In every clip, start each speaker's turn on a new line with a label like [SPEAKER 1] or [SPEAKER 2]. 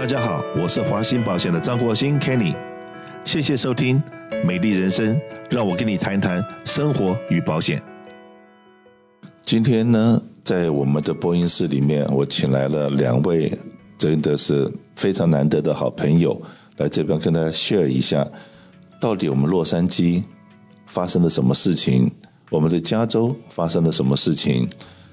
[SPEAKER 1] 大家好，我是华兴保险的张国兴 Kenny，谢谢收听《美丽人生》，让我跟你谈谈生活与保险。今天呢，在我们的播音室里面，我请来了两位真的是非常难得的好朋友，来这边跟大家 share 一下，到底我们洛杉矶发生了什么事情，我们的加州发生了什么事情。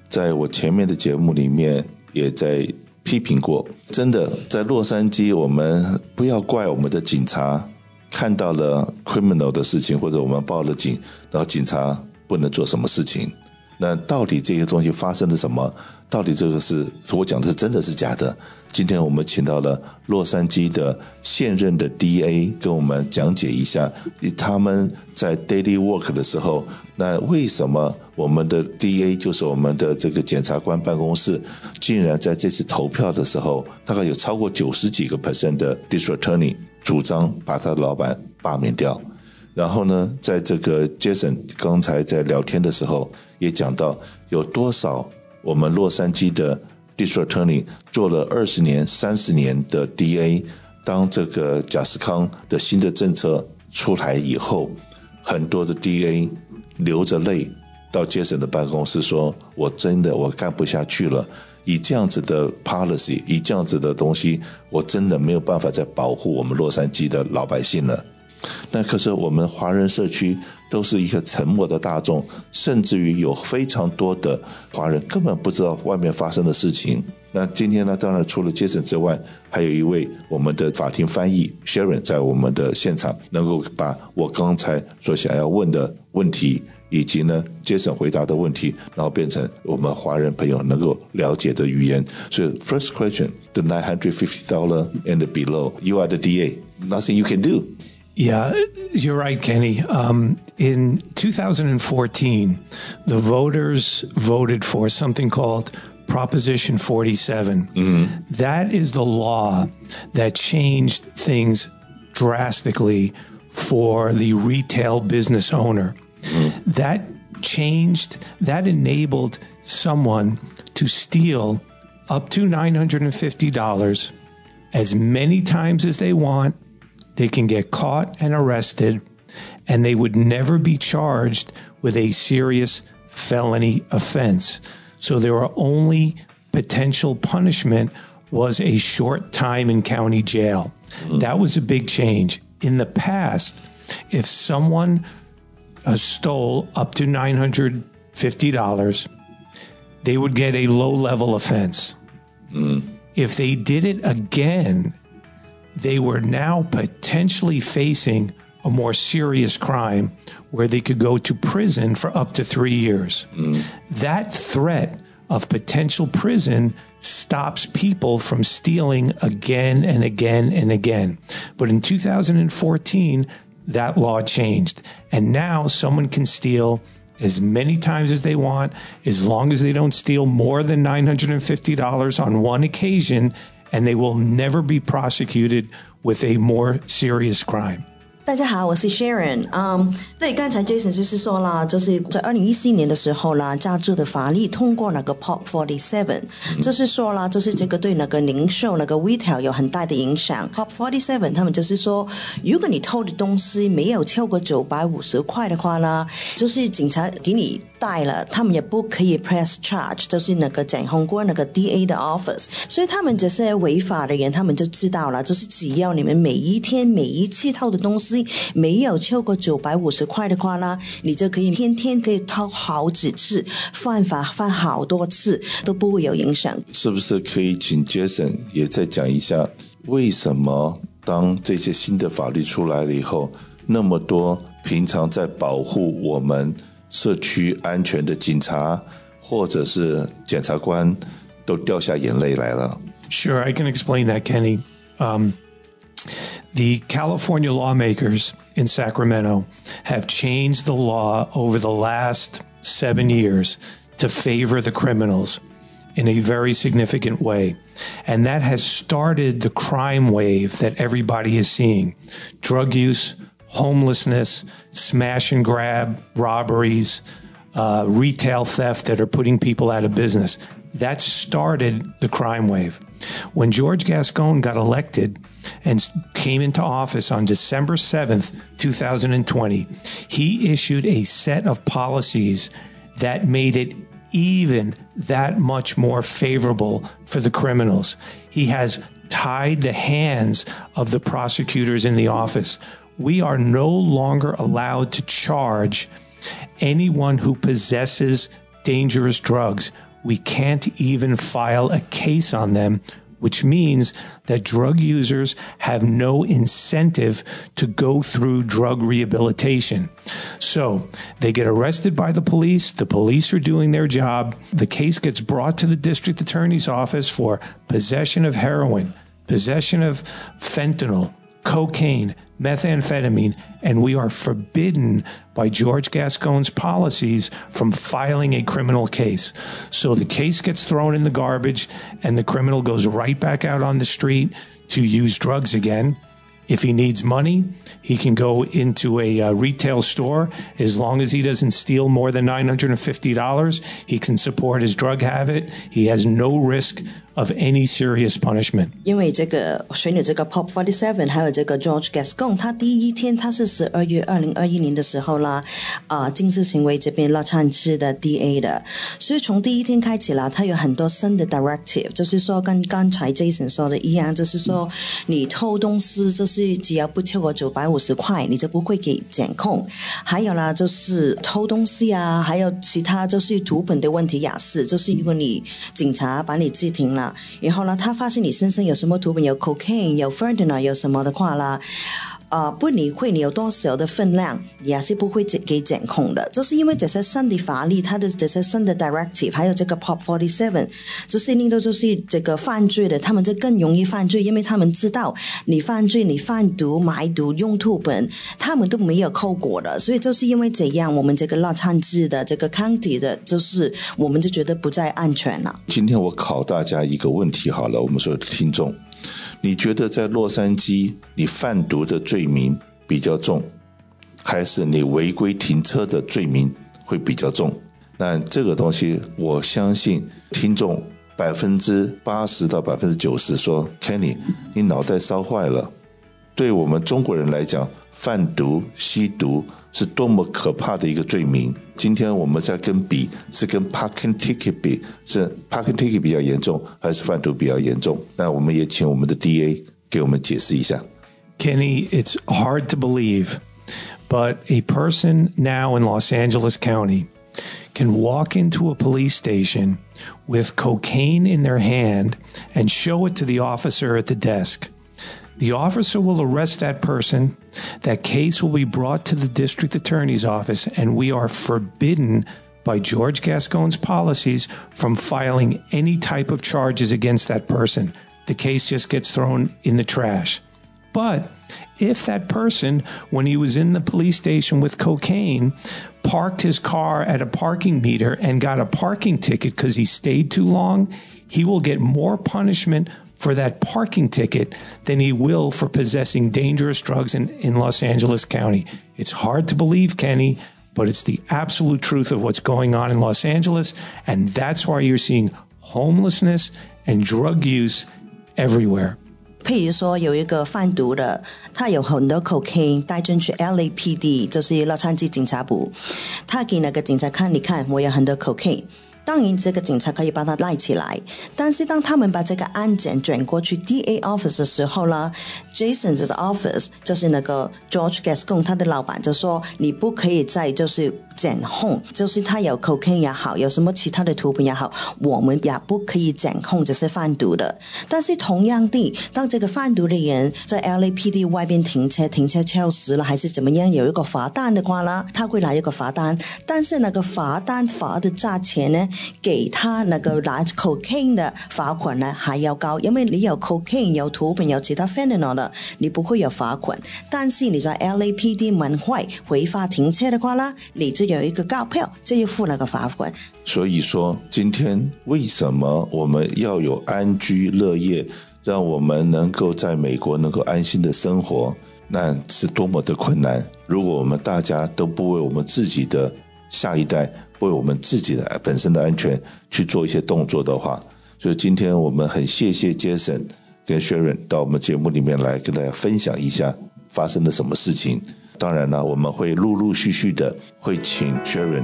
[SPEAKER 1] 在我前面的节目里面，也在。批评过，真的在洛杉矶，我们不要怪我们的警察看到了 criminal 的事情，或者我们报了警，然后警察不能做什么事情。那到底这些东西发生了什么？到底这个是我讲的是真的是假的？今天我们请到了洛杉矶的现任的 DA 跟我们讲解一下，他们在 daily work 的时候，那为什么我们的 DA 就是我们的这个检察官办公室，竟然在这次投票的时候，大概有超过九十几个 percent 的 district attorney 主张把他的老板罢免掉。然后呢，在这个 Jason 刚才在聊天的时候也讲到，有多少我们洛杉矶的 District Attorney 做了二十年、三十年的 DA，当这个贾斯康的新的政策出来以后，很多的 DA 流着泪到 Jason 的办公室说：“我真的我干不下去了，以这样子的 policy，以这样子的东西，我真的没有办法再保护我们洛杉矶的老百姓了。”那可是我们华人社区都是一个沉默的大众，甚至于有非常多的华人根本不知道外面发生的事情。那今天呢，当然除了 Jason 之外，还有一位我们的法庭翻译 Sharon 在我们的现场，能够把我刚才所想要问的问题，以及呢 Jason 回答的问题，然后变成我们华人朋友能够了解的语言。所以 First question: the nine hundred fifty dollar and below, you are the DA, nothing you can do.
[SPEAKER 2] Yeah, you're right, Kenny. Um, in 2014, the voters voted for something called Proposition 47. Mm-hmm. That is the law that changed things drastically for the retail business owner. Mm-hmm. That changed, that enabled someone to steal up to $950 as many times as they want they can get caught and arrested, and they would never be charged with a serious felony offense. So their only potential punishment was a short time in county jail. Mm-hmm. That was a big change. In the past, if someone uh, stole up to $950, they would get a low level offense. Mm-hmm. If they did it again, they were now potentially facing a more serious crime where they could go to prison for up to three years. Mm. That threat of potential prison stops people from stealing again and again and again. But in 2014, that law changed. And now someone can steal as many times as they want, as long as they don't steal more than $950 on one occasion and they will never be prosecuted with a more serious crime.
[SPEAKER 3] 大家好，我是 Sharon。嗯，对，刚才 Jason 就是说啦，就是在二零一四年的时候啦，加州的法律通过那个 Prop Forty Seven，就是说啦，就是这个对那个零售那个 retail 有很大的影响。Prop Forty Seven，他们就是说，如果你偷的东西没有超过九百五十块的话呢，就是警察给你 带了，他们也不可以 press charge，就是那个检控官那个 DA 的 office。所以他们这些违法的人，他们就知道了，就是只要你们每一天每一次偷的东西。没有超过九百五十块的话呢，你就可以天天可以偷好几次，犯法犯好多次都不会有影响。
[SPEAKER 1] 是不是可以请 Jason 也再讲一下，为什么当这些新的法律出来了以后，那么多平常在保护我们社区安全的警察或者是检察官都掉下眼泪来了？
[SPEAKER 2] Sure, I can explain that, Kenny. Um, The California lawmakers in Sacramento have changed the law over the last seven years to favor the criminals in a very significant way. And that has started the crime wave that everybody is seeing drug use, homelessness, smash and grab, robberies, uh, retail theft that are putting people out of business. That started the crime wave. When George Gascon got elected and came into office on December 7th, 2020, he issued a set of policies that made it even that much more favorable for the criminals. He has tied the hands of the prosecutors in the office. We are no longer allowed to charge anyone who possesses dangerous drugs. We can't even file a case on them which means that drug users have no incentive to go through drug rehabilitation. So they get arrested by the police, the police are doing their job, the case gets brought to the district attorney's office for possession of heroin, possession of fentanyl, cocaine, methamphetamine, and we are forbidden by George Gascon's policies from filing a criminal case. So the case gets thrown in the garbage, and the criminal goes right back out on the street to use drugs again. If he needs money, he can go into a uh, retail store. As long as he doesn't steal more than $950, he can support his drug habit. He has no risk of any serious punishment.
[SPEAKER 3] 因为这个随着这个 Pop Forty Seven 还有这个 George Gascon，他第一天他是十二月二零二一年的时候啦，啊、呃，经事行为这边洛杉矶的 DA 的，所以从第一天开始啦，他有很多新的 directive，就是说跟刚才 Jason 说的一样，就是说你偷东西，就是只要不超过九百五十块，你就不会给检控。还有啦，就是偷东西啊，还有其他就是图本的问题也是，就是如果你警察把你制停了。然后呢，他发现你身上有什么毒品，有 cocaine，有 fentanyl，有什么的话啦。呃，不理会你有多少的分量，你还是不会给检控的。就是因为这些新的法律，它的这些新的 directive，还有这个 Pop Forty Seven，就是令到就是这个犯罪的，他们就更容易犯罪，因为他们知道你犯罪，你贩毒、买毒、用毒品，他们都没有后果的。所以就是因为这样，我们这个洛杉矶的这个 county 的，就是我们就觉得不再安全了。
[SPEAKER 1] 今天我考大家一个问题好了，我们所有的听众。你觉得在洛杉矶，你贩毒的罪名比较重，还是你违规停车的罪名会比较重？那这个东西，我相信听众百分之八十到百分之九十说，Kenny，你脑袋烧坏了。对我们中国人来讲，贩毒、吸毒。是多么可怕的一个罪名！今天我们在跟比，是跟 parking ticket 比，是 parking ticket 比较严重，还是贩毒比较严重？那我们也请我们的 DA 给我们解释一下。
[SPEAKER 2] Kenny, it's hard to believe, but a person now in Los Angeles County can walk into a police station with cocaine in their hand and show it to the officer at the desk. The officer will arrest that person. That case will be brought to the district attorney's office, and we are forbidden by George Gascon's policies from filing any type of charges against that person. The case just gets thrown in the trash. But if that person, when he was in the police station with cocaine, parked his car at a parking meter and got a parking ticket because he stayed too long, he will get more punishment for that parking ticket than he will for possessing dangerous drugs in, in Los Angeles County. It's hard to believe, Kenny, but it's the absolute truth of what's going on in Los Angeles. And that's why you're seeing homelessness and drug use everywhere.
[SPEAKER 3] 譬如说，有一个贩毒的，他有很多 cocaine 带进去 LAPD，就是洛杉矶警察部，他给那个警察看，你看我有很多 cocaine。 当然，这个警察可以把他赖起来，但是当他们把这个案件转过去 DA office 的时候呢，Jason 的 office 就是那个 George Gascon 他的老板就说，你不可以再就是。检控就是他有 cocaine 也好，有什么其他的毒品也好，我们也不可以检控这些贩毒的。但是同样的，当这个贩毒的人在 LAPD 外边停车，停车超时了，还是怎么样，有一个罚单的话呢，他会拿一个罚单，但是那个罚单罚的价钱呢，给他那个拿 cocaine 的罚款呢还要高，因为你有 cocaine 有毒品有其他 fentanyl 的，你不会有罚款。但是你在 LAPD 门外违法停车的话呢，你这有一个告票，这就付那个罚款。
[SPEAKER 1] 所以说，今天为什么我们要有安居乐业，让我们能够在美国能够安心的生活，那是多么的困难。如果我们大家都不为我们自己的下一代，为我们自己的本身的安全去做一些动作的话，所以今天我们很谢谢 Jason 跟 Sharon 到我们节目里面来跟大家分享一下发生了什么事情。当然呢，我们会陆陆续续的会请 Sharon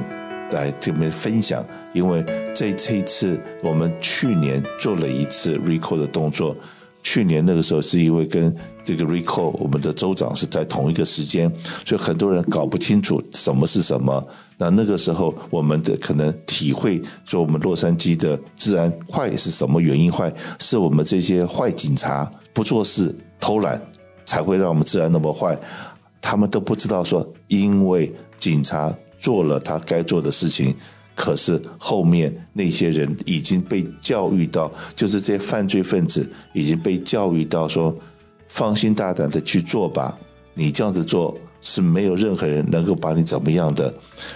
[SPEAKER 1] 来这边分享，因为这这一次我们去年做了一次 recall 的动作。去年那个时候是因为跟这个 recall 我们的州长是在同一个时间，所以很多人搞不清楚什么是什么。那那个时候我们的可能体会说，我们洛杉矶的治安坏是什么原因坏？是我们这些坏警察不做事偷懒，才会让我们治安那么坏。他们都不知道说，因为警察做了他该做的事情。可是后面那些人已经被教育到，就是这些犯罪分子已经被教育到说，放心大胆的去做吧，你这样子做是没有任何人能够把你怎么样的。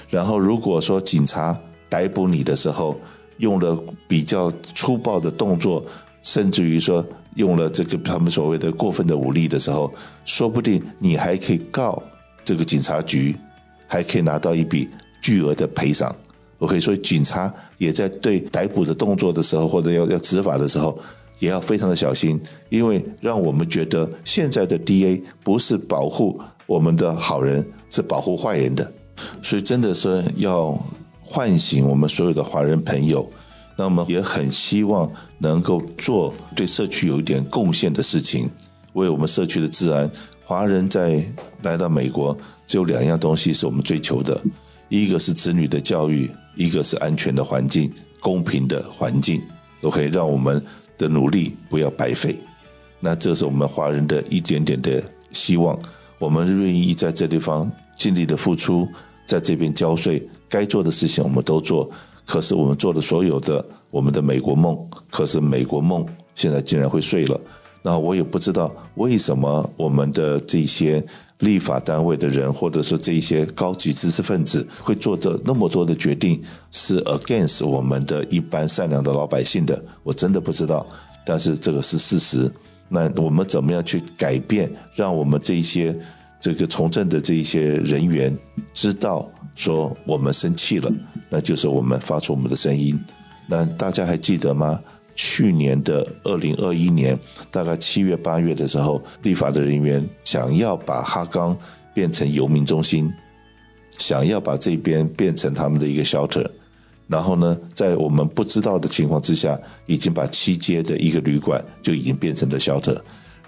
[SPEAKER 1] 然后如果说警察逮捕你的时候，用了比较粗暴的动作，甚至于说用了这个他们所谓的过分的武力的时候，说不定你还可以告这个警察局，还可以拿到一笔巨额的赔偿。我可以，警察也在对逮捕的动作的时候，或者要要执法的时候，也要非常的小心，因为让我们觉得现在的 DA 不是保护我们的好人，是保护坏人的，所以真的是要唤醒我们所有的华人朋友。那么也很希望能够做对社区有一点贡献的事情，为我们社区的治安。华人在来到美国，只有两样东西是我们追求的，一个是子女的教育。一个是安全的环境，公平的环境，都可以让我们的努力不要白费。那这是我们华人的一点点的希望。我们愿意在这地方尽力的付出，在这边交税，该做的事情我们都做。可是我们做的所有的我们的美国梦，可是美国梦现在竟然会碎了。那我也不知道为什么我们的这些。立法单位的人，或者说这些高级知识分子，会做着那么多的决定，是 against 我们的一般善良的老百姓的，我真的不知道。但是这个是事实。那我们怎么样去改变，让我们这一些这个从政的这一些人员知道说我们生气了，那就是我们发出我们的声音。那大家还记得吗？去年的二零二一年，大概七月八月的时候，立法的人员想要把哈冈变成游民中心，想要把这边变成他们的一个 shelter，然后呢，在我们不知道的情况之下，已经把七街的一个旅馆就已经变成了 shelter，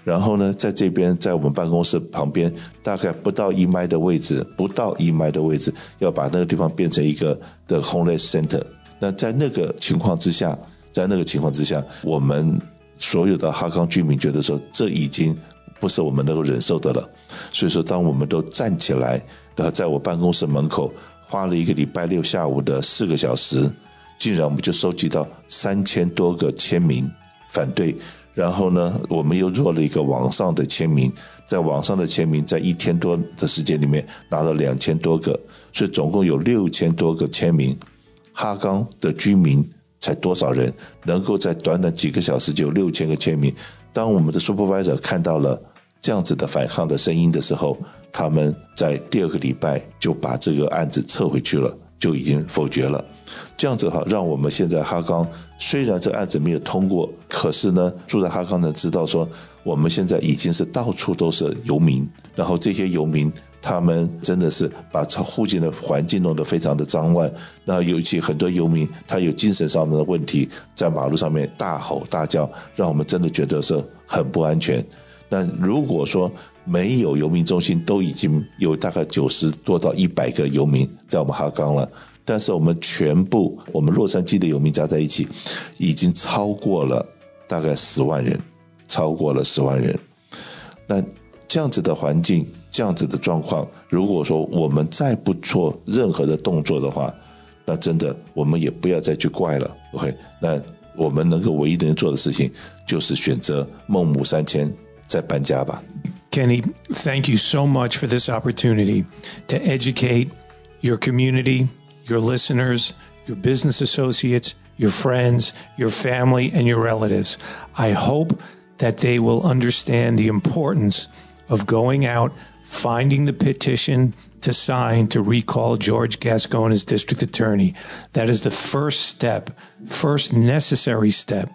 [SPEAKER 1] 然后呢，在这边，在我们办公室旁边，大概不到一迈的位置，不到一迈的位置，要把那个地方变成一个的 homeless center。那在那个情况之下。在那个情况之下，我们所有的哈康居民觉得说，这已经不是我们能够忍受的了。所以说，当我们都站起来，然后在我办公室门口花了一个礼拜六下午的四个小时，竟然我们就收集到三千多个签名反对。然后呢，我们又做了一个网上的签名，在网上的签名在一天多的时间里面拿了两千多个，所以总共有六千多个签名。哈冈的居民。才多少人能够在短短几个小时就有六千个签名？当我们的 supervisor 看到了这样子的反抗的声音的时候，他们在第二个礼拜就把这个案子撤回去了，就已经否决了。这样子哈，让我们现在哈刚虽然这案子没有通过，可是呢，住在哈刚的知道说，我们现在已经是到处都是游民，然后这些游民。他们真的是把附近的环境弄得非常的脏乱，那尤其很多游民，他有精神上面的问题，在马路上面大吼大叫，让我们真的觉得是很不安全。那如果说没有游民中心，都已经有大概九十多到一百个游民在我们哈冈了，但是我们全部我们洛杉矶的游民加在一起，已经超过了大概十万人，超过了十万人。那这样子的环境。这样子的状况，如果说我们再不做任何的动作的话，那真的我们也不要再去怪了。OK，那我们能够唯一能做的事情就是选择孟母三迁再搬家吧。
[SPEAKER 2] Kenny, thank you so much for this opportunity to educate your community, your listeners, your business associates, your friends, your family, and your relatives. I hope that they will understand the importance of going out finding the petition to sign to recall George Gascon as district attorney. That is the first step, first necessary step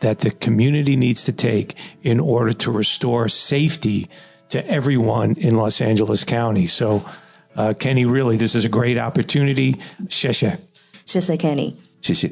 [SPEAKER 2] that the community needs to take in order to restore safety to everyone in Los Angeles County. So, uh, Kenny, really, this is a great opportunity. 谢谢。
[SPEAKER 3] 谢谢 Kenny。
[SPEAKER 1] 谢谢。